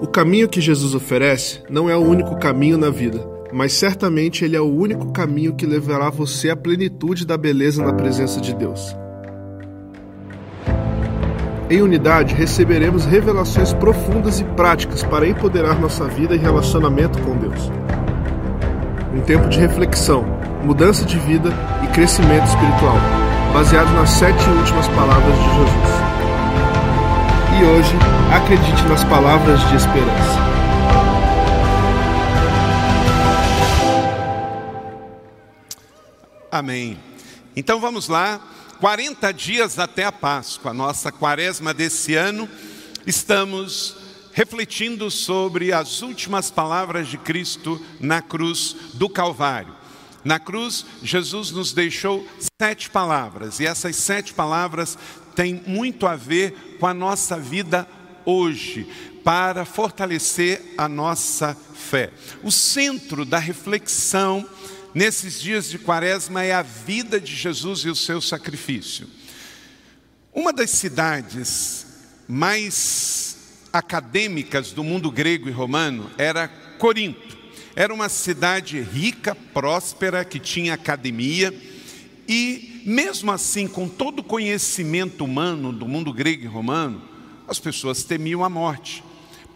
O caminho que Jesus oferece não é o único caminho na vida, mas certamente ele é o único caminho que levará você à plenitude da beleza na presença de Deus. Em unidade, receberemos revelações profundas e práticas para empoderar nossa vida e relacionamento com Deus. Um tempo de reflexão, mudança de vida e crescimento espiritual, baseado nas sete últimas palavras de Jesus. Hoje, acredite nas palavras de esperança. Amém. Então vamos lá. 40 dias até a Páscoa, a nossa quaresma desse ano, estamos refletindo sobre as últimas palavras de Cristo na cruz do Calvário. Na cruz, Jesus nos deixou sete palavras, e essas sete palavras têm muito a ver com a nossa vida hoje, para fortalecer a nossa fé. O centro da reflexão nesses dias de quaresma é a vida de Jesus e o seu sacrifício. Uma das cidades mais acadêmicas do mundo grego e romano era Corinto. Era uma cidade rica, próspera, que tinha academia e, mesmo assim, com todo o conhecimento humano do mundo grego e romano, as pessoas temiam a morte.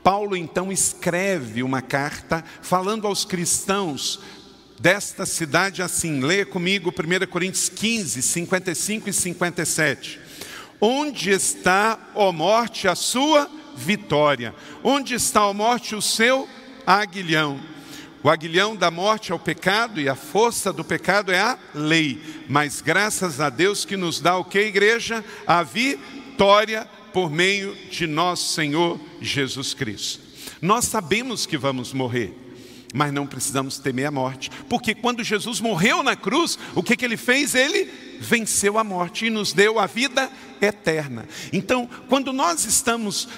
Paulo então escreve uma carta falando aos cristãos desta cidade assim. Leia comigo 1 Coríntios 15, 55 e 57. Onde está, ó morte, a sua vitória? Onde está, ó morte, o seu aguilhão? O aguilhão da morte é o pecado e a força do pecado é a lei. Mas graças a Deus que nos dá o que, igreja? A vitória por meio de nosso Senhor Jesus Cristo. Nós sabemos que vamos morrer mas não precisamos temer a morte, porque quando Jesus morreu na cruz, o que, que ele fez? Ele venceu a morte e nos deu a vida eterna. Então, quando nós estamos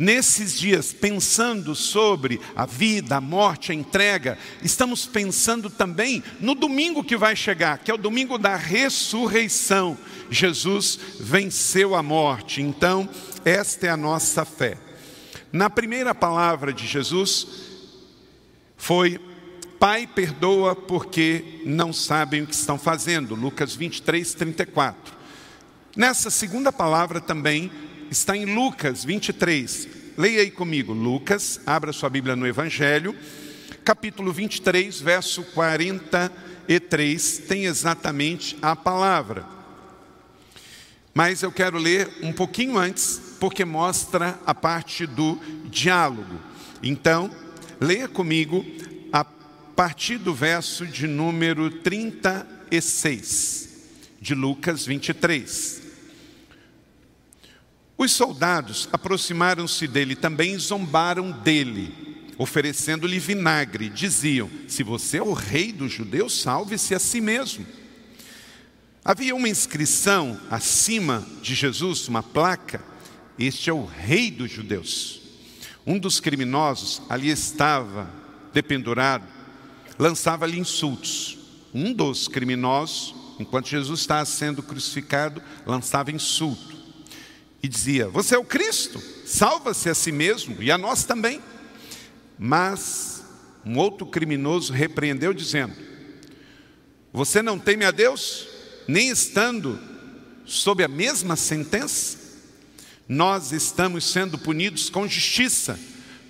nesses dias pensando sobre a vida, a morte, a entrega, estamos pensando também no domingo que vai chegar, que é o domingo da ressurreição. Jesus venceu a morte, então, esta é a nossa fé. Na primeira palavra de Jesus, foi Pai, perdoa porque não sabem o que estão fazendo. Lucas 23, 34. Nessa segunda palavra também está em Lucas 23. Leia aí comigo, Lucas, abra sua Bíblia no Evangelho, capítulo 23, verso 43, tem exatamente a palavra. Mas eu quero ler um pouquinho antes, porque mostra a parte do diálogo. Então, Leia comigo a partir do verso de número 36 de Lucas 23. Os soldados aproximaram-se dele também zombaram dele, oferecendo-lhe vinagre. Diziam: Se você é o rei dos judeus, salve-se a si mesmo. Havia uma inscrição acima de Jesus, uma placa: Este é o rei dos judeus. Um dos criminosos ali estava dependurado, lançava-lhe insultos. Um dos criminosos, enquanto Jesus estava sendo crucificado, lançava insulto e dizia: Você é o Cristo, salva-se a si mesmo e a nós também. Mas um outro criminoso repreendeu, dizendo: Você não teme a Deus, nem estando sob a mesma sentença? nós estamos sendo punidos com justiça,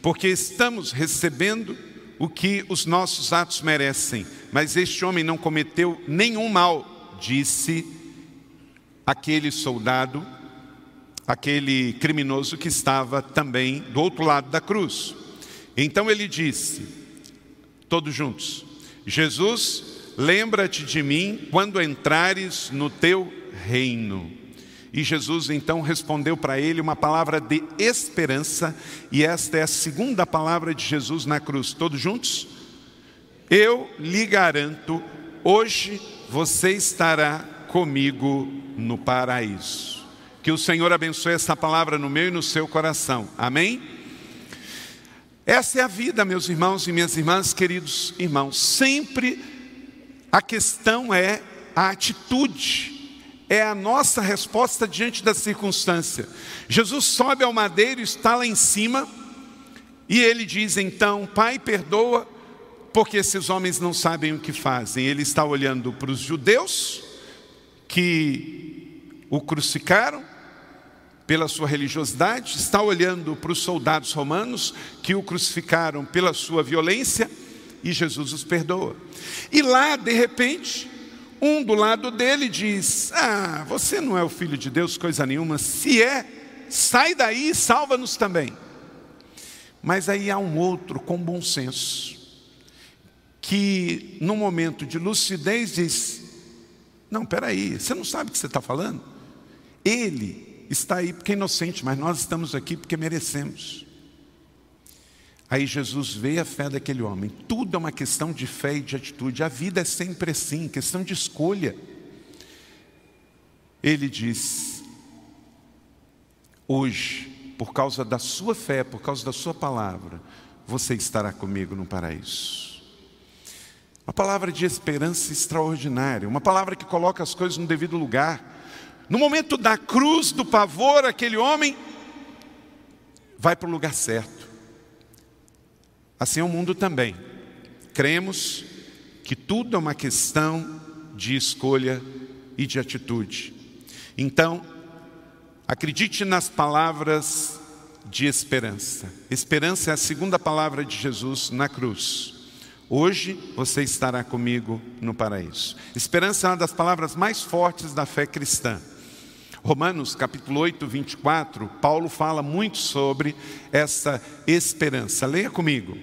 porque estamos recebendo o que os nossos atos merecem. Mas este homem não cometeu nenhum mal, disse aquele soldado, aquele criminoso que estava também do outro lado da cruz. Então ele disse, todos juntos: Jesus, lembra-te de mim quando entrares no teu reino. E Jesus então respondeu para ele uma palavra de esperança, e esta é a segunda palavra de Jesus na cruz. Todos juntos? Eu lhe garanto, hoje você estará comigo no paraíso. Que o Senhor abençoe essa palavra no meu e no seu coração. Amém? Essa é a vida, meus irmãos e minhas irmãs, queridos irmãos. Sempre a questão é a atitude é a nossa resposta diante da circunstância. Jesus sobe ao madeiro, está lá em cima, E ele diz então: Pai, perdoa, porque esses homens não sabem o que fazem. Ele está olhando para os judeus que o crucificaram pela sua religiosidade, está olhando para os soldados romanos que o crucificaram pela sua violência e Jesus os perdoa. E lá, de repente, um do lado dele diz: Ah, você não é o filho de Deus, coisa nenhuma. Se é, sai daí e salva-nos também. Mas aí há um outro com bom senso, que no momento de lucidez diz: Não, peraí, você não sabe o que você está falando? Ele está aí porque é inocente, mas nós estamos aqui porque merecemos. Aí Jesus vê a fé daquele homem. Tudo é uma questão de fé e de atitude. A vida é sempre assim, questão de escolha. Ele diz: Hoje, por causa da sua fé, por causa da sua palavra, você estará comigo no paraíso. Uma palavra de esperança extraordinária, uma palavra que coloca as coisas no devido lugar. No momento da cruz, do pavor, aquele homem vai para o lugar certo. Assim é o mundo também. Cremos que tudo é uma questão de escolha e de atitude. Então, acredite nas palavras de esperança. Esperança é a segunda palavra de Jesus na cruz. Hoje você estará comigo no paraíso. Esperança é uma das palavras mais fortes da fé cristã. Romanos capítulo 8, 24, Paulo fala muito sobre essa esperança. Leia comigo.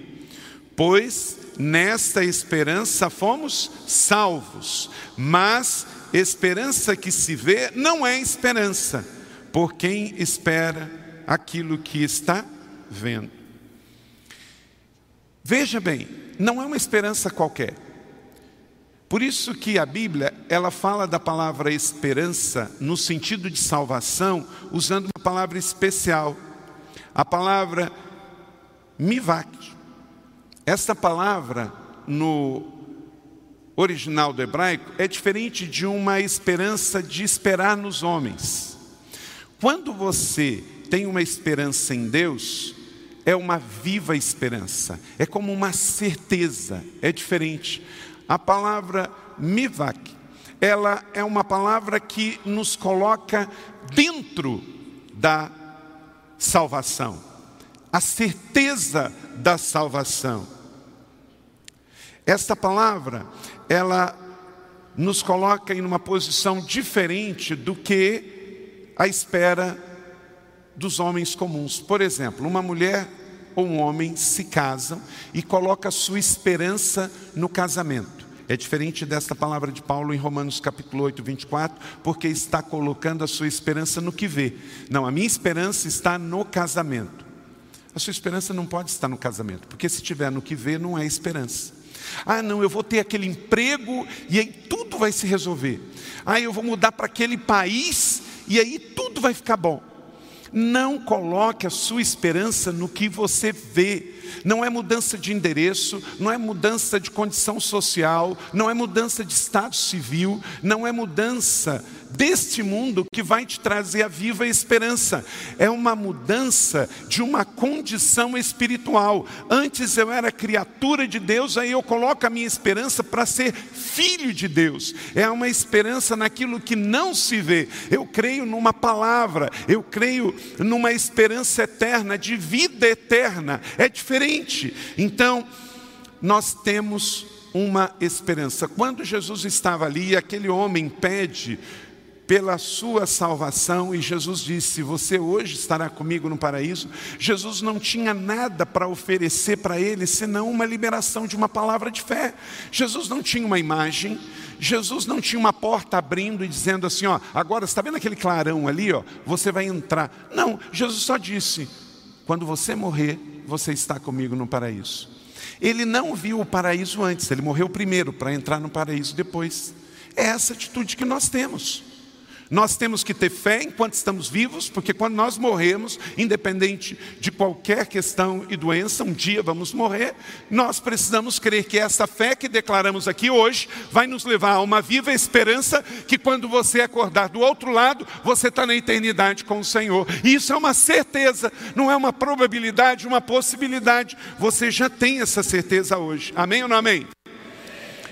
Pois nesta esperança fomos salvos, mas esperança que se vê não é esperança, por quem espera aquilo que está vendo. Veja bem, não é uma esperança qualquer. Por isso que a Bíblia, ela fala da palavra esperança no sentido de salvação, usando uma palavra especial. A palavra mivak. Essa palavra no original do hebraico é diferente de uma esperança de esperar nos homens. Quando você tem uma esperança em Deus, é uma viva esperança, é como uma certeza, é diferente. A palavra mivak, ela é uma palavra que nos coloca dentro da salvação, a certeza da salvação. Esta palavra, ela nos coloca em uma posição diferente do que a espera dos homens comuns. Por exemplo, uma mulher ou um homem se casam e coloca sua esperança no casamento. É diferente desta palavra de Paulo em Romanos capítulo 8, 24, porque está colocando a sua esperança no que vê. Não, a minha esperança está no casamento. A sua esperança não pode estar no casamento, porque se estiver no que vê, não é esperança. Ah, não, eu vou ter aquele emprego e aí tudo vai se resolver. Ah, eu vou mudar para aquele país e aí tudo vai ficar bom. Não coloque a sua esperança no que você vê. Não é mudança de endereço, não é mudança de condição social, não é mudança de estado civil, não é mudança deste mundo que vai te trazer a viva esperança. É uma mudança de uma condição espiritual. Antes eu era criatura de Deus, aí eu coloco a minha esperança para ser filho de Deus. É uma esperança naquilo que não se vê. Eu creio numa palavra, eu creio numa esperança eterna, de vida eterna. É diferente. Então, nós temos uma esperança. Quando Jesus estava ali, aquele homem pede pela sua salvação, e Jesus disse: Você hoje estará comigo no paraíso. Jesus não tinha nada para oferecer para ele senão uma liberação de uma palavra de fé. Jesus não tinha uma imagem, Jesus não tinha uma porta abrindo e dizendo assim: Ó, agora está vendo aquele clarão ali, ó, você vai entrar. Não, Jesus só disse: Quando você morrer, você está comigo no paraíso. Ele não viu o paraíso antes, ele morreu primeiro para entrar no paraíso depois. É essa atitude que nós temos. Nós temos que ter fé enquanto estamos vivos, porque quando nós morremos, independente de qualquer questão e doença, um dia vamos morrer, nós precisamos crer que essa fé que declaramos aqui hoje vai nos levar a uma viva esperança que quando você acordar do outro lado, você está na eternidade com o Senhor. E isso é uma certeza, não é uma probabilidade, uma possibilidade. Você já tem essa certeza hoje. Amém ou não amém?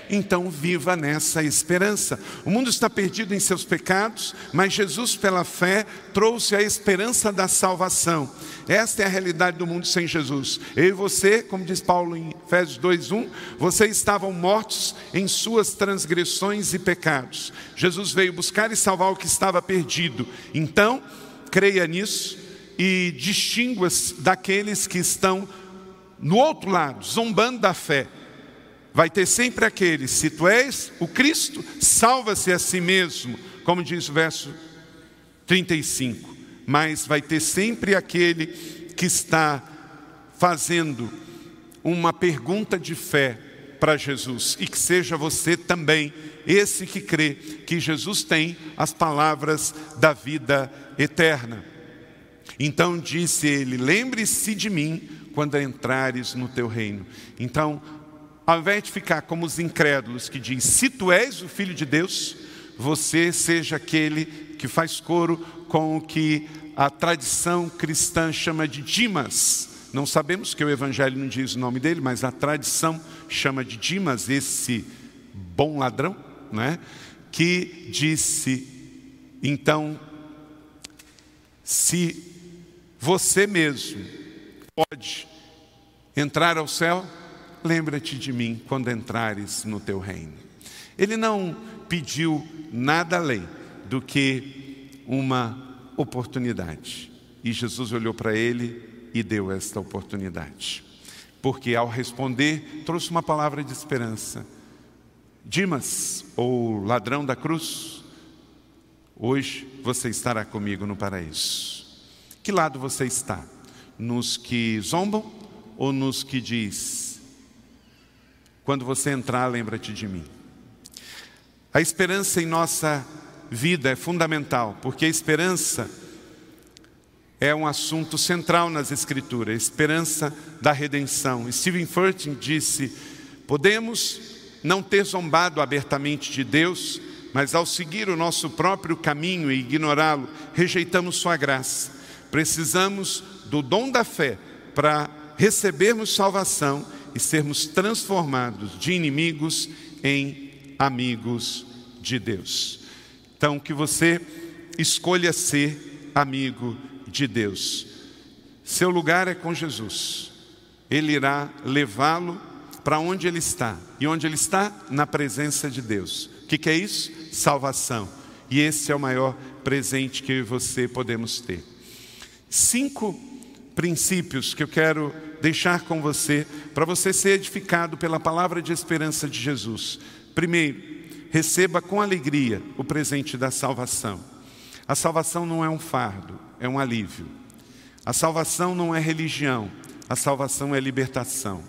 Então viva nessa esperança. O mundo está perdido em seus pecados, mas Jesus, pela fé, trouxe a esperança da salvação. Esta é a realidade do mundo sem Jesus. Eu e você, como diz Paulo em Efésios 2:1, vocês estavam mortos em suas transgressões e pecados. Jesus veio buscar e salvar o que estava perdido. Então, creia nisso e distingua-se daqueles que estão no outro lado, zombando da fé vai ter sempre aquele, se tu és o Cristo, salva-se a si mesmo, como diz o verso 35. Mas vai ter sempre aquele que está fazendo uma pergunta de fé para Jesus e que seja você também esse que crê que Jesus tem as palavras da vida eterna. Então disse ele: Lembre-se de mim quando entrares no teu reino. Então, ao invés de ficar como os incrédulos que diz, se tu és o filho de Deus, você seja aquele que faz coro com o que a tradição cristã chama de Dimas. Não sabemos que o evangelho não diz o nome dele, mas a tradição chama de Dimas, esse bom ladrão, né? que disse, então, se você mesmo pode entrar ao céu, lembra-te de mim quando entrares no teu reino. Ele não pediu nada além do que uma oportunidade. E Jesus olhou para ele e deu esta oportunidade. Porque ao responder, trouxe uma palavra de esperança. Dimas, ou ladrão da cruz, hoje você estará comigo no paraíso. Que lado você está? Nos que zombam ou nos que diz quando você entrar, lembra-te de mim. A esperança em nossa vida é fundamental, porque a esperança é um assunto central nas Escrituras, a esperança da redenção. Stephen Furtick disse: podemos não ter zombado abertamente de Deus, mas ao seguir o nosso próprio caminho e ignorá-lo, rejeitamos Sua graça. Precisamos do dom da fé para recebermos salvação e sermos transformados de inimigos em amigos de Deus. Então, que você escolha ser amigo de Deus. Seu lugar é com Jesus. Ele irá levá-lo para onde ele está. E onde ele está? Na presença de Deus. O que, que é isso? Salvação. E esse é o maior presente que eu e você podemos ter. Cinco princípios que eu quero deixar com você, para você ser edificado pela palavra de esperança de Jesus. Primeiro, receba com alegria o presente da salvação. A salvação não é um fardo, é um alívio. A salvação não é religião, a salvação é libertação.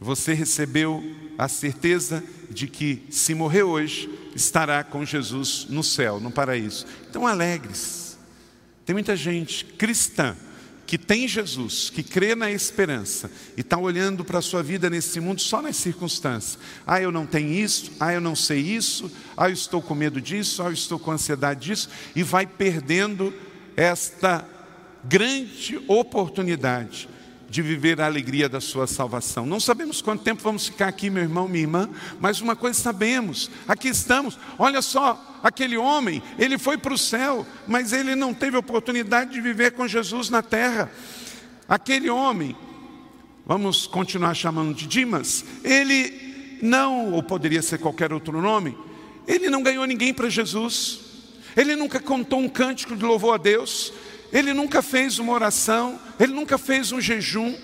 Você recebeu a certeza de que, se morrer hoje, estará com Jesus no céu, no paraíso. Então, alegre-se. Tem muita gente cristã que tem Jesus, que crê na esperança e está olhando para a sua vida nesse mundo só nas circunstâncias. Ah, eu não tenho isso, ah, eu não sei isso, ah, eu estou com medo disso, ah, eu estou com ansiedade disso, e vai perdendo esta grande oportunidade de viver a alegria da sua salvação. Não sabemos quanto tempo vamos ficar aqui, meu irmão, minha irmã, mas uma coisa sabemos: aqui estamos. Olha só, aquele homem, ele foi para o céu, mas ele não teve oportunidade de viver com Jesus na terra. Aquele homem, vamos continuar chamando de Dimas, ele não, ou poderia ser qualquer outro nome, ele não ganhou ninguém para Jesus. Ele nunca contou um cântico de louvor a Deus, ele nunca fez uma oração, ele nunca fez um jejum.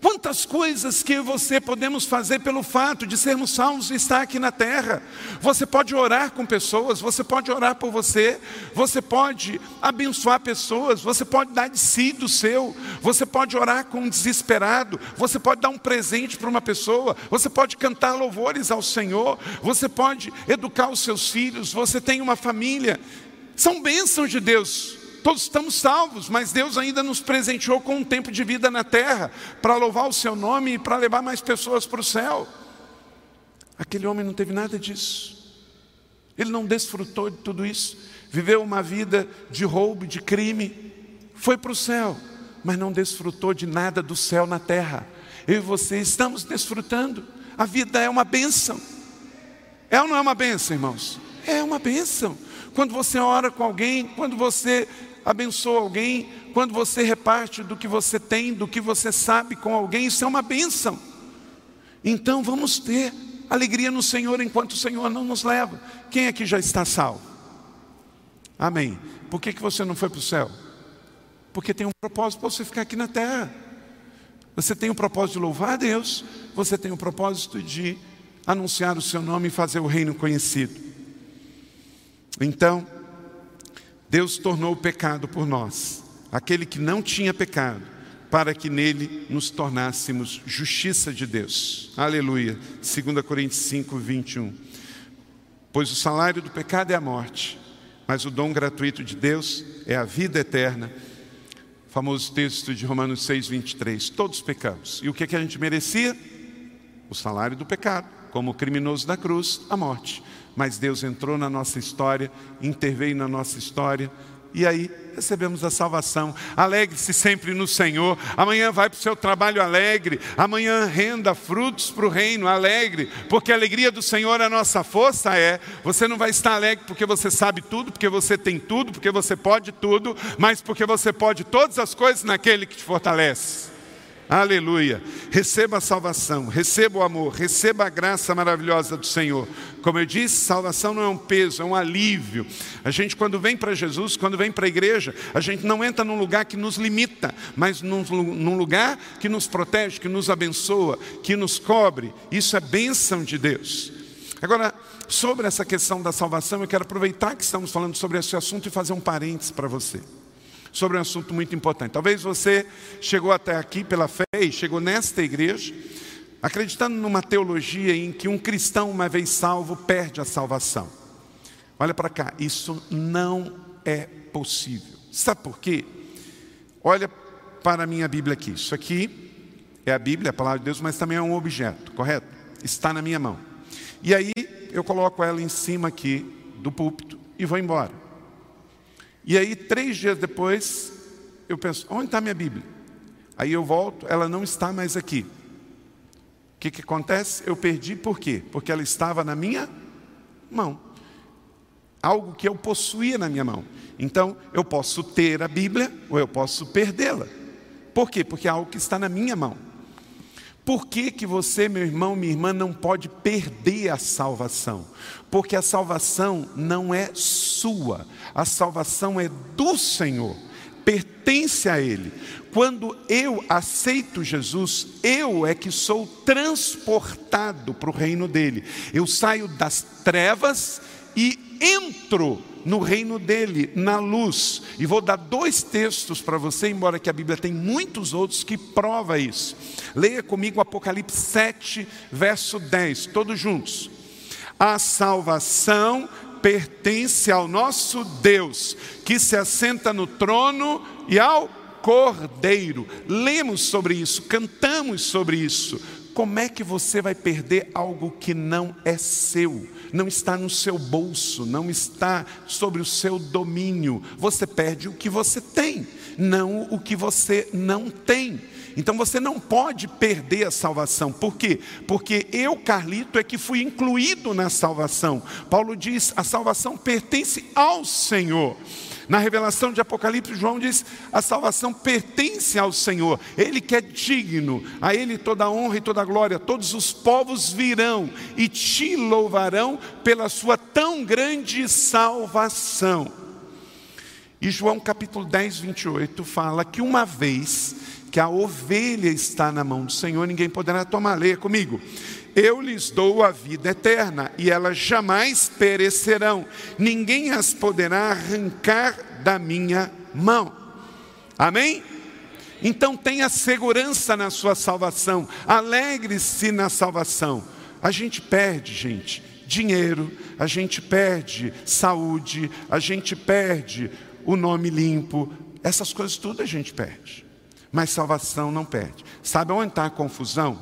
Quantas coisas que você podemos fazer pelo fato de sermos salvos e estar aqui na terra. Você pode orar com pessoas, você pode orar por você, você pode abençoar pessoas, você pode dar de si do seu, você pode orar com um desesperado, você pode dar um presente para uma pessoa, você pode cantar louvores ao Senhor, você pode educar os seus filhos, você tem uma família São bênçãos de Deus. Todos estamos salvos, mas Deus ainda nos presenteou com um tempo de vida na terra para louvar o seu nome e para levar mais pessoas para o céu. Aquele homem não teve nada disso. Ele não desfrutou de tudo isso. Viveu uma vida de roubo, de crime. Foi para o céu, mas não desfrutou de nada do céu na terra. Eu e você estamos desfrutando. A vida é uma bênção. É ou não é uma bênção, irmãos? É uma bênção. Quando você ora com alguém, quando você abençoa alguém, quando você reparte do que você tem, do que você sabe com alguém, isso é uma bênção. Então vamos ter alegria no Senhor enquanto o Senhor não nos leva. Quem aqui já está salvo? Amém. Por que, que você não foi para o céu? Porque tem um propósito para você ficar aqui na terra. Você tem o um propósito de louvar a Deus, você tem o um propósito de anunciar o seu nome e fazer o reino conhecido. Então, Deus tornou o pecado por nós, aquele que não tinha pecado, para que nele nos tornássemos justiça de Deus. Aleluia. 2 Coríntios 5, 21. Pois o salário do pecado é a morte, mas o dom gratuito de Deus é a vida eterna. famoso texto de Romanos 6, 23. Todos pecamos. E o que, é que a gente merecia? O salário do pecado, como criminoso da cruz, a morte. Mas Deus entrou na nossa história, interveio na nossa história, e aí recebemos a salvação. Alegre-se sempre no Senhor. Amanhã vai para o seu trabalho alegre. Amanhã renda frutos para o reino alegre. Porque a alegria do Senhor, a nossa força é. Você não vai estar alegre porque você sabe tudo, porque você tem tudo, porque você pode tudo, mas porque você pode todas as coisas naquele que te fortalece. Aleluia. Receba a salvação, receba o amor, receba a graça maravilhosa do Senhor. Como eu disse, salvação não é um peso, é um alívio. A gente, quando vem para Jesus, quando vem para a igreja, a gente não entra num lugar que nos limita, mas num, num lugar que nos protege, que nos abençoa, que nos cobre. Isso é bênção de Deus. Agora, sobre essa questão da salvação, eu quero aproveitar que estamos falando sobre esse assunto e fazer um parênteses para você sobre um assunto muito importante. Talvez você chegou até aqui pela fé e chegou nesta igreja acreditando numa teologia em que um cristão, uma vez salvo, perde a salvação. Olha para cá, isso não é possível. Sabe por quê? Olha para a minha Bíblia aqui. Isso aqui é a Bíblia, a palavra de Deus, mas também é um objeto, correto? Está na minha mão. E aí eu coloco ela em cima aqui do púlpito e vou embora. E aí, três dias depois, eu penso: onde está minha Bíblia? Aí eu volto, ela não está mais aqui. O que, que acontece? Eu perdi por quê? Porque ela estava na minha mão. Algo que eu possuía na minha mão. Então, eu posso ter a Bíblia ou eu posso perdê-la. Por quê? Porque é algo que está na minha mão. Por que, que você, meu irmão, minha irmã, não pode perder a salvação? Porque a salvação não é sua, a salvação é do Senhor, pertence a Ele. Quando eu aceito Jesus, eu é que sou transportado para o reino dele. Eu saio das trevas e entro no reino dele, na luz. E vou dar dois textos para você, embora que a Bíblia tem muitos outros que prova isso. Leia comigo Apocalipse 7, verso 10, todos juntos. A salvação pertence ao nosso Deus, que se assenta no trono e ao Cordeiro. Lemos sobre isso, cantamos sobre isso. Como é que você vai perder algo que não é seu? Não está no seu bolso, não está sobre o seu domínio. Você perde o que você tem, não o que você não tem. Então você não pode perder a salvação. Por quê? Porque eu, Carlito, é que fui incluído na salvação. Paulo diz: a salvação pertence ao Senhor. Na revelação de Apocalipse, João diz: a salvação pertence ao Senhor, Ele que é digno, a Ele toda a honra e toda a glória. Todos os povos virão e te louvarão pela sua tão grande salvação. E João capítulo 10, 28 fala que uma vez que a ovelha está na mão do Senhor, ninguém poderá tomar. Leia comigo. Eu lhes dou a vida eterna e elas jamais perecerão, ninguém as poderá arrancar da minha mão. Amém? Então tenha segurança na sua salvação, alegre-se na salvação. A gente perde, gente, dinheiro, a gente perde saúde, a gente perde o nome limpo, essas coisas tudo a gente perde. Mas salvação não perde. Sabe onde está a confusão?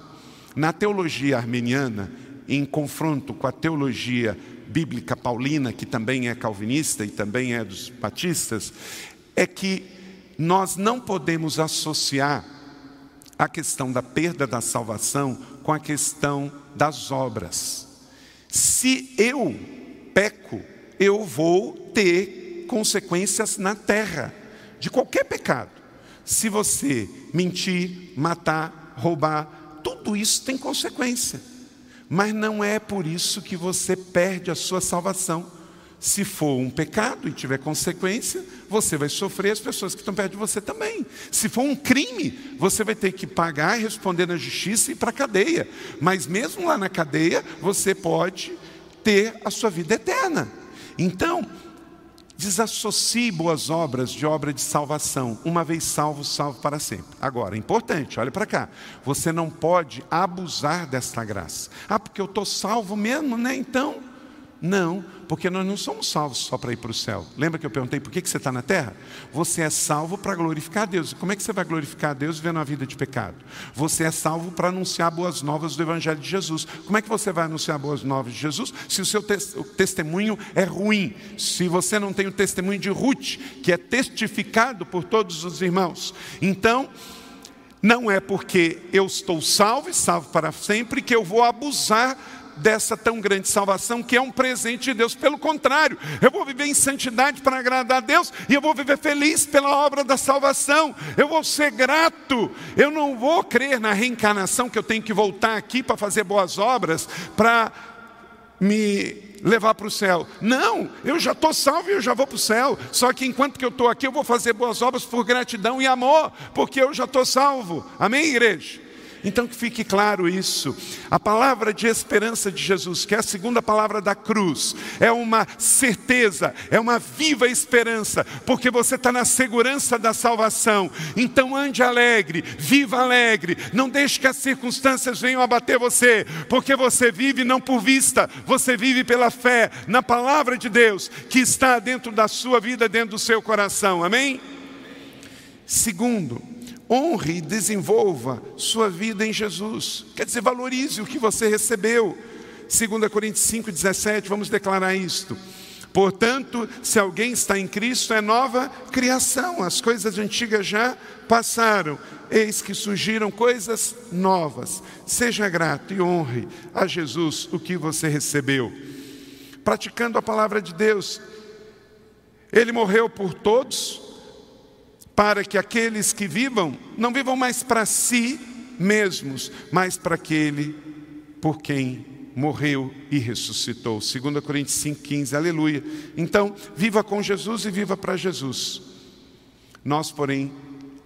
Na teologia armeniana, em confronto com a teologia bíblica paulina, que também é calvinista e também é dos batistas, é que nós não podemos associar a questão da perda da salvação com a questão das obras. Se eu peco, eu vou ter consequências na terra de qualquer pecado. Se você mentir, matar, roubar, tudo isso tem consequência. Mas não é por isso que você perde a sua salvação. Se for um pecado e tiver consequência, você vai sofrer, as pessoas que estão perto de você também. Se for um crime, você vai ter que pagar responder na justiça e ir para a cadeia. Mas mesmo lá na cadeia, você pode ter a sua vida eterna. Então, Desassocie boas obras de obra de salvação. Uma vez salvo, salvo para sempre. Agora, importante, olha para cá. Você não pode abusar desta graça. Ah, porque eu estou salvo mesmo, né? Então, não, porque nós não somos salvos só para ir para o céu. Lembra que eu perguntei por que, você está na terra? Você é salvo para glorificar a Deus. Como é que você vai glorificar a Deus vivendo uma vida de pecado? Você é salvo para anunciar boas novas do Evangelho de Jesus. Como é que você vai anunciar boas novas de Jesus se o seu testemunho é ruim? Se você não tem o testemunho de Ruth, que é testificado por todos os irmãos. Então, não é porque eu estou salvo e salvo para sempre que eu vou abusar dessa tão grande salvação que é um presente de Deus. Pelo contrário, eu vou viver em santidade para agradar a Deus e eu vou viver feliz pela obra da salvação. Eu vou ser grato. Eu não vou crer na reencarnação que eu tenho que voltar aqui para fazer boas obras, para me levar para o céu. Não, eu já estou salvo e eu já vou para o céu. Só que enquanto que eu estou aqui, eu vou fazer boas obras por gratidão e amor, porque eu já estou salvo. Amém, igreja? Então que fique claro isso. A palavra de esperança de Jesus, que é a segunda palavra da cruz, é uma certeza, é uma viva esperança, porque você está na segurança da salvação. Então ande alegre, viva alegre, não deixe que as circunstâncias venham abater você, porque você vive não por vista, você vive pela fé na palavra de Deus que está dentro da sua vida, dentro do seu coração. Amém? Segundo, honre e desenvolva sua vida em Jesus. Quer dizer, valorize o que você recebeu. 2 Coríntios 5,17, vamos declarar isto. Portanto, se alguém está em Cristo, é nova criação. As coisas antigas já passaram, eis que surgiram coisas novas. Seja grato e honre a Jesus o que você recebeu. Praticando a palavra de Deus, Ele morreu por todos, para que aqueles que vivam não vivam mais para si mesmos, mas para aquele por quem morreu e ressuscitou. 2 Coríntios 5,15, aleluia. Então, viva com Jesus e viva para Jesus. Nós, porém,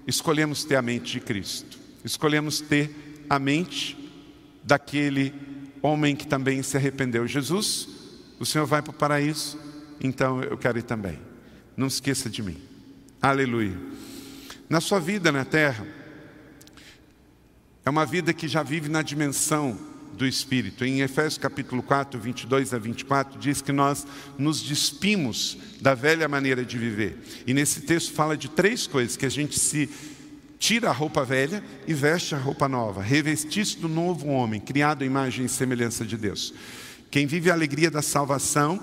escolhemos ter a mente de Cristo, escolhemos ter a mente daquele homem que também se arrependeu. Jesus, o Senhor vai para o paraíso, então eu quero ir também. Não esqueça de mim. Aleluia. Na sua vida na terra, é uma vida que já vive na dimensão do Espírito. Em Efésios capítulo 4, 22 a 24, diz que nós nos despimos da velha maneira de viver. E nesse texto fala de três coisas: que a gente se tira a roupa velha e veste a roupa nova, revestir-se do novo homem, criado à imagem e semelhança de Deus. Quem vive a alegria da salvação,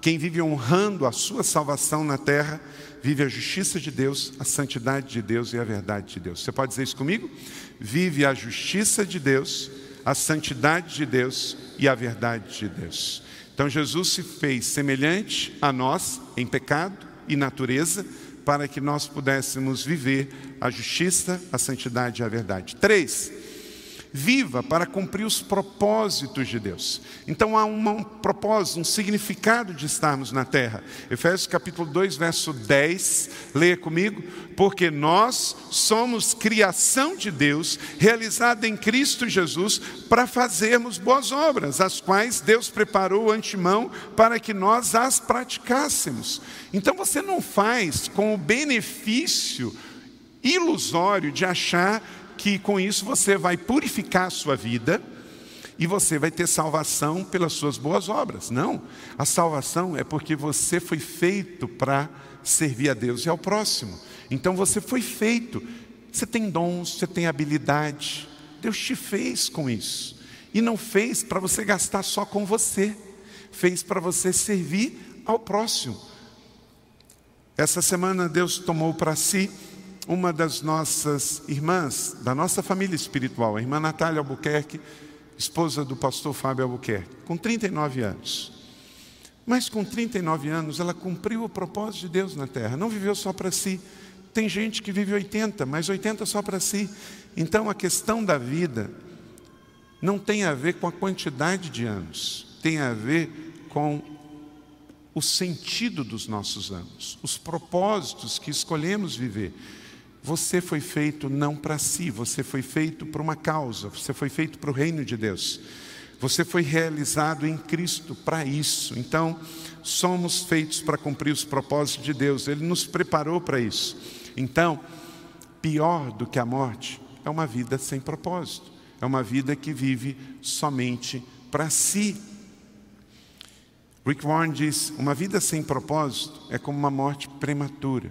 quem vive honrando a sua salvação na terra, vive a justiça de Deus, a santidade de Deus e a verdade de Deus. Você pode dizer isso comigo? Vive a justiça de Deus, a santidade de Deus e a verdade de Deus. Então Jesus se fez semelhante a nós em pecado e natureza, para que nós pudéssemos viver a justiça, a santidade e a verdade. Três, viva para cumprir os propósitos de Deus. Então há um, propósito, um significado de estarmos na terra. Efésios capítulo 2, verso 10, leia comigo, porque nós somos criação de Deus, realizada em Cristo Jesus, para fazermos boas obras, as quais Deus preparou antemão para que nós as praticássemos. Então você não faz com o benefício ilusório de achar que com isso você vai purificar a sua vida e você vai ter salvação pelas suas boas obras. Não. A salvação é porque você foi feito para servir a Deus e ao próximo. Então você foi feito. Você tem dons, você tem habilidade. Deus te fez com isso. E não fez para você gastar só com você. Fez para você servir ao próximo. Essa semana Deus tomou para si uma das nossas irmãs, da nossa família espiritual, a irmã Natália Albuquerque, esposa do pastor Fábio Albuquerque, com 39 anos. Mas com 39 anos ela cumpriu o propósito de Deus na terra, não viveu só para si. Tem gente que vive 80, mas 80 só para si. Então a questão da vida não tem a ver com a quantidade de anos, tem a ver com o sentido dos nossos anos, os propósitos que escolhemos viver. Você foi feito não para si, você foi feito por uma causa, você foi feito para o reino de Deus. Você foi realizado em Cristo para isso. Então, somos feitos para cumprir os propósitos de Deus. Ele nos preparou para isso. Então, pior do que a morte é uma vida sem propósito. É uma vida que vive somente para si. Rick Warren diz: uma vida sem propósito é como uma morte prematura.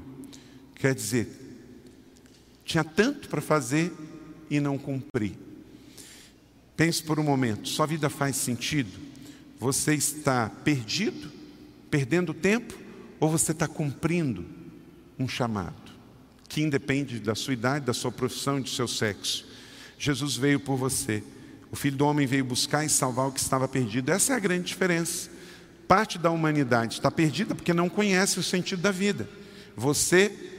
Quer dizer, tinha tanto para fazer e não cumpri. Pense por um momento: sua vida faz sentido? Você está perdido, perdendo tempo, ou você está cumprindo um chamado que independe da sua idade, da sua profissão e do seu sexo? Jesus veio por você. O Filho do Homem veio buscar e salvar o que estava perdido. Essa é a grande diferença. Parte da humanidade está perdida porque não conhece o sentido da vida. Você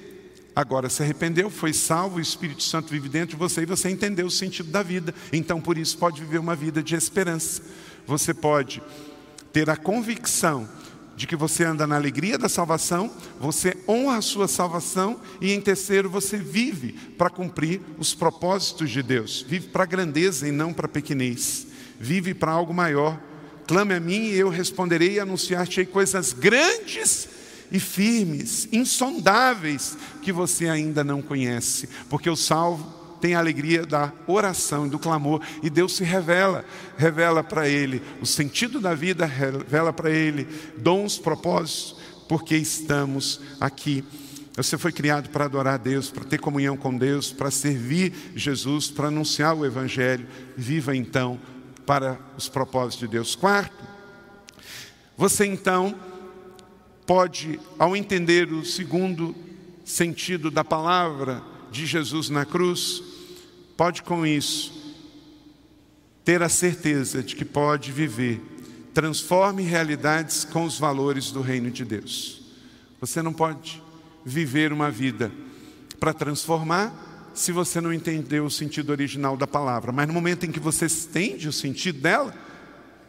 agora se arrependeu, foi salvo, o Espírito Santo vive dentro de você e você entendeu o sentido da vida. Então, por isso, pode viver uma vida de esperança. Você pode ter a convicção de que você anda na alegria da salvação, você honra a sua salvação e, em terceiro, você vive para cumprir os propósitos de Deus. Vive para a grandeza e não para a pequenez. Vive para algo maior. Clame a mim e eu responderei e anunciar-te coisas grandes e firmes, insondáveis, que você ainda não conhece, porque o salvo tem a alegria da oração e do clamor, e Deus se revela, revela para ele o sentido da vida, revela para ele dons, propósitos, porque estamos aqui. Você foi criado para adorar Deus, para ter comunhão com Deus, para servir Jesus, para anunciar o Evangelho. Viva então para os propósitos de Deus. Quarto, você então pode, ao entender o segundo sentido da palavra de Jesus na cruz, pode com isso ter a certeza de que pode viver, transforme realidades com os valores do reino de Deus. Você não pode viver uma vida para transformar se você não entendeu o sentido original da palavra, mas no momento em que você entende o sentido dela,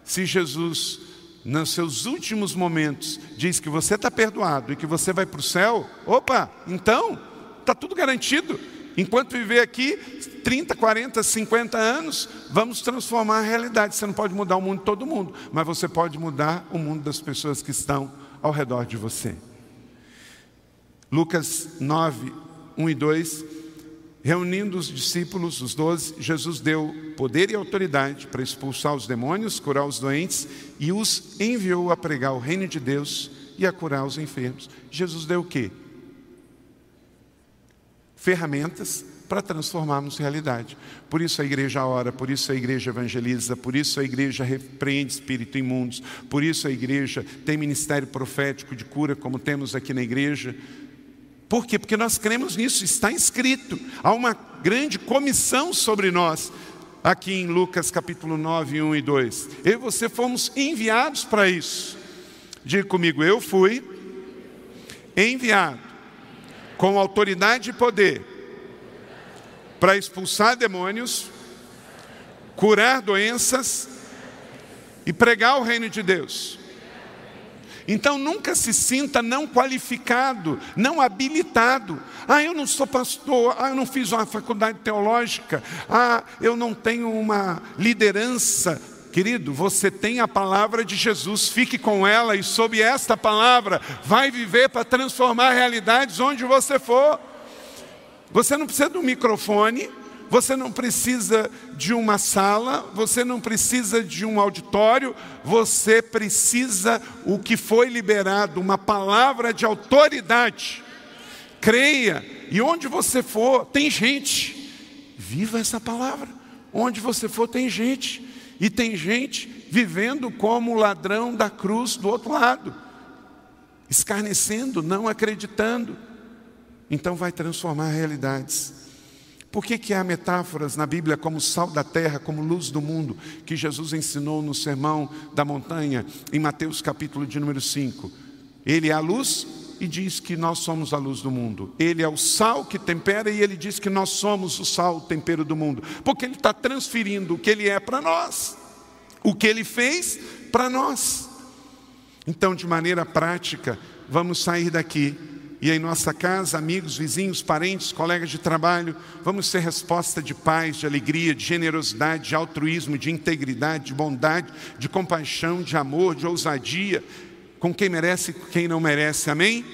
se Jesus nos seus últimos momentos, diz que você está perdoado e que você vai para o céu, opa, então, está tudo garantido. Enquanto viver aqui 30, 40, 50 anos, vamos transformar a realidade. Você não pode mudar o mundo de todo mundo, mas você pode mudar o mundo das pessoas que estão ao redor de você. Lucas 9, 1 e 2 Reunindo os discípulos, os doze, Jesus deu poder e autoridade para expulsar os demônios, curar os doentes e os enviou a pregar o reino de Deus e a curar os enfermos. Jesus deu o quê? Ferramentas para transformarmos realidade. Por isso a igreja ora, por isso a igreja evangeliza, por isso a igreja repreende espírito imundos, por isso a igreja tem ministério profético de cura, como temos aqui na igreja por quê? Porque nós cremos nisso, está escrito. Há uma grande comissão sobre nós, aqui em Lucas capítulo 9, 1 e 2. Eu e você fomos enviados para isso. Diga comigo, eu fui enviado com autoridade e poder para expulsar demônios, curar doenças e pregar o reino de Deus. Então nunca se sinta não qualificado, não habilitado. Ah, eu não sou pastor, ah, eu não fiz uma faculdade teológica, ah, eu não tenho uma liderança. Querido, você tem a palavra de Jesus, fique com ela e sob esta palavra vai viver para transformar realidades onde você for. Você não precisa de um microfone, você não precisa de uma sala, você não precisa de um auditório, você precisa o que foi liberado, uma palavra de autoridade. Creia, e onde você for, tem gente. Viva essa palavra. Onde você for, tem gente. E tem gente vivendo como o ladrão da cruz do outro lado, escarnecendo, não acreditando. Então vai transformar realidades. Por que, que há metáforas na Bíblia como sal da terra, como luz do mundo, que Jesus ensinou no sermão da montanha, em Mateus capítulo de número 5? Ele é a luz e diz que nós somos a luz do mundo. Ele é o sal que tempera e ele diz que nós somos o sal, o tempero do mundo. Porque ele está transferindo o que ele é para nós, o que ele fez para nós. Então, de maneira prática, vamos sair daqui e em nossa casa, amigos, vizinhos, parentes, colegas de trabalho, vamos ser resposta de paz, de alegria, de generosidade, de altruísmo, de integridade, de bondade, de compaixão, de amor, de ousadia, com quem merece e com quem não merece, amém?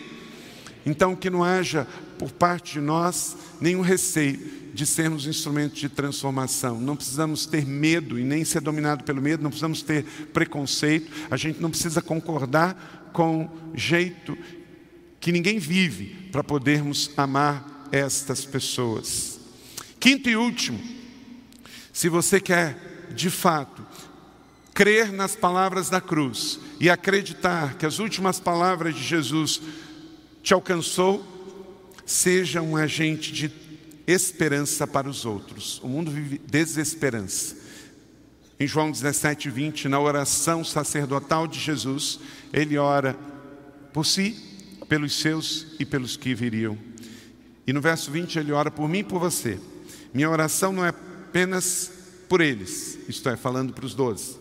Então, que não haja por parte de nós nenhum receio de sermos instrumentos de transformação. Não precisamos ter medo e nem ser dominado pelo medo, não precisamos ter preconceito, a gente não precisa concordar com jeito que ninguém vive para podermos amar estas pessoas. Quinto e último, se você quer de fato crer nas palavras da cruz e acreditar que as últimas palavras de Jesus te alcançou, seja um agente de esperança para os outros. O mundo vive desesperança. Em João 17, 20, na oração sacerdotal de Jesus, ele ora por si pelos seus e pelos que viriam. E no verso 20 ele ora por mim e por você. Minha oração não é apenas por eles, isto é, falando para os doze,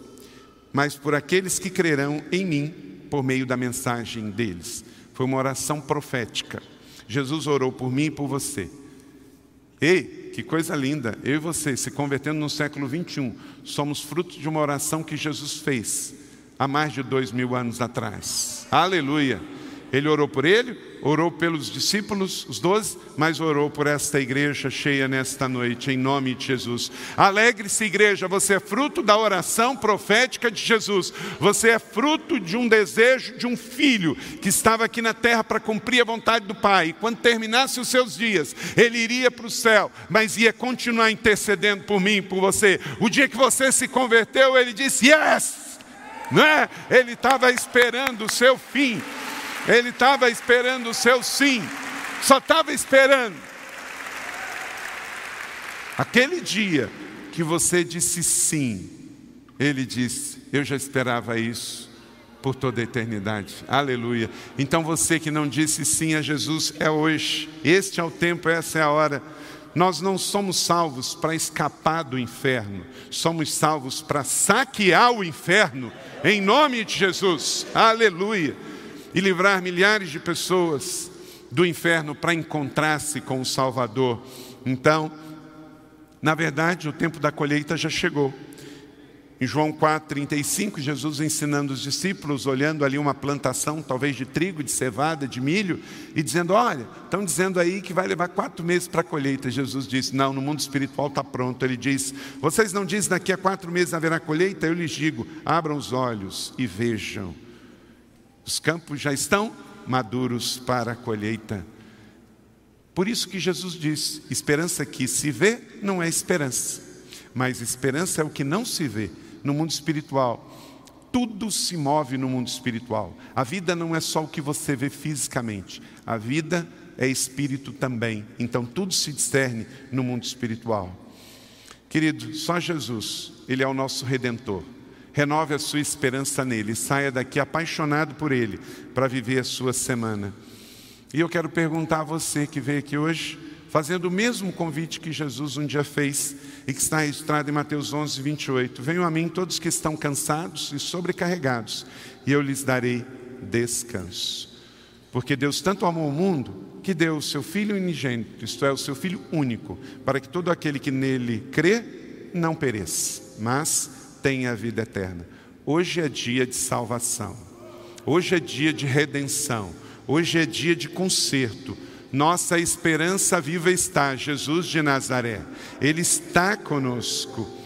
mas por aqueles que crerão em mim por meio da mensagem deles. Foi uma oração profética. Jesus orou por mim e por você. Ei, que coisa linda! Eu e você, se convertendo no século 21, somos fruto de uma oração que Jesus fez há mais de dois mil anos atrás. Aleluia! Ele orou por ele, orou pelos discípulos, os doze, mas orou por esta igreja cheia nesta noite, em nome de Jesus. Alegre-se, igreja, você é fruto da oração profética de Jesus. Você é fruto de um desejo de um filho que estava aqui na terra para cumprir a vontade do Pai. Quando terminasse os seus dias, ele iria para o céu, mas ia continuar intercedendo por mim, por você. O dia que você se converteu, ele disse: Yes! Não é? Ele estava esperando o seu fim. Ele estava esperando o seu sim, só estava esperando. Aquele dia que você disse sim, ele disse: Eu já esperava isso por toda a eternidade. Aleluia. Então você que não disse sim a Jesus, é hoje. Este é o tempo, essa é a hora. Nós não somos salvos para escapar do inferno, somos salvos para saquear o inferno, em nome de Jesus. Aleluia e livrar milhares de pessoas do inferno para encontrar-se com o Salvador. Então, na verdade, o tempo da colheita já chegou. Em João 4,35, Jesus ensinando os discípulos, olhando ali uma plantação, talvez de trigo, de cevada, de milho, e dizendo: Olha, estão dizendo aí que vai levar quatro meses para a colheita. Jesus disse: Não, no mundo espiritual está pronto. Ele diz: Vocês não dizem daqui a quatro meses haverá colheita? Eu lhes digo: abram os olhos e vejam. Os campos já estão maduros para a colheita. Por isso que Jesus diz: esperança que se vê não é esperança, mas esperança é o que não se vê no mundo espiritual. Tudo se move no mundo espiritual. A vida não é só o que você vê fisicamente, a vida é espírito também. Então tudo se discerne no mundo espiritual. Querido, só Jesus, Ele é o nosso redentor. Renove a sua esperança nele. Saia daqui apaixonado por ele para viver a sua semana. E eu quero perguntar a você que veio aqui hoje, fazendo o mesmo convite que Jesus um dia fez e que está registrado em Mateus 11, 28. Venham a mim todos que estão cansados e sobrecarregados, e eu lhes darei descanso. Porque Deus tanto amou o mundo que deu o seu Filho unigênito, isto é, o seu Filho único, para que todo aquele que nele crê não pereça, mas tem a vida eterna. Hoje é dia de salvação. Hoje é dia de redenção. Hoje é dia de conserto. Nossa esperança viva está, Jesus de Nazaré. Ele está conosco.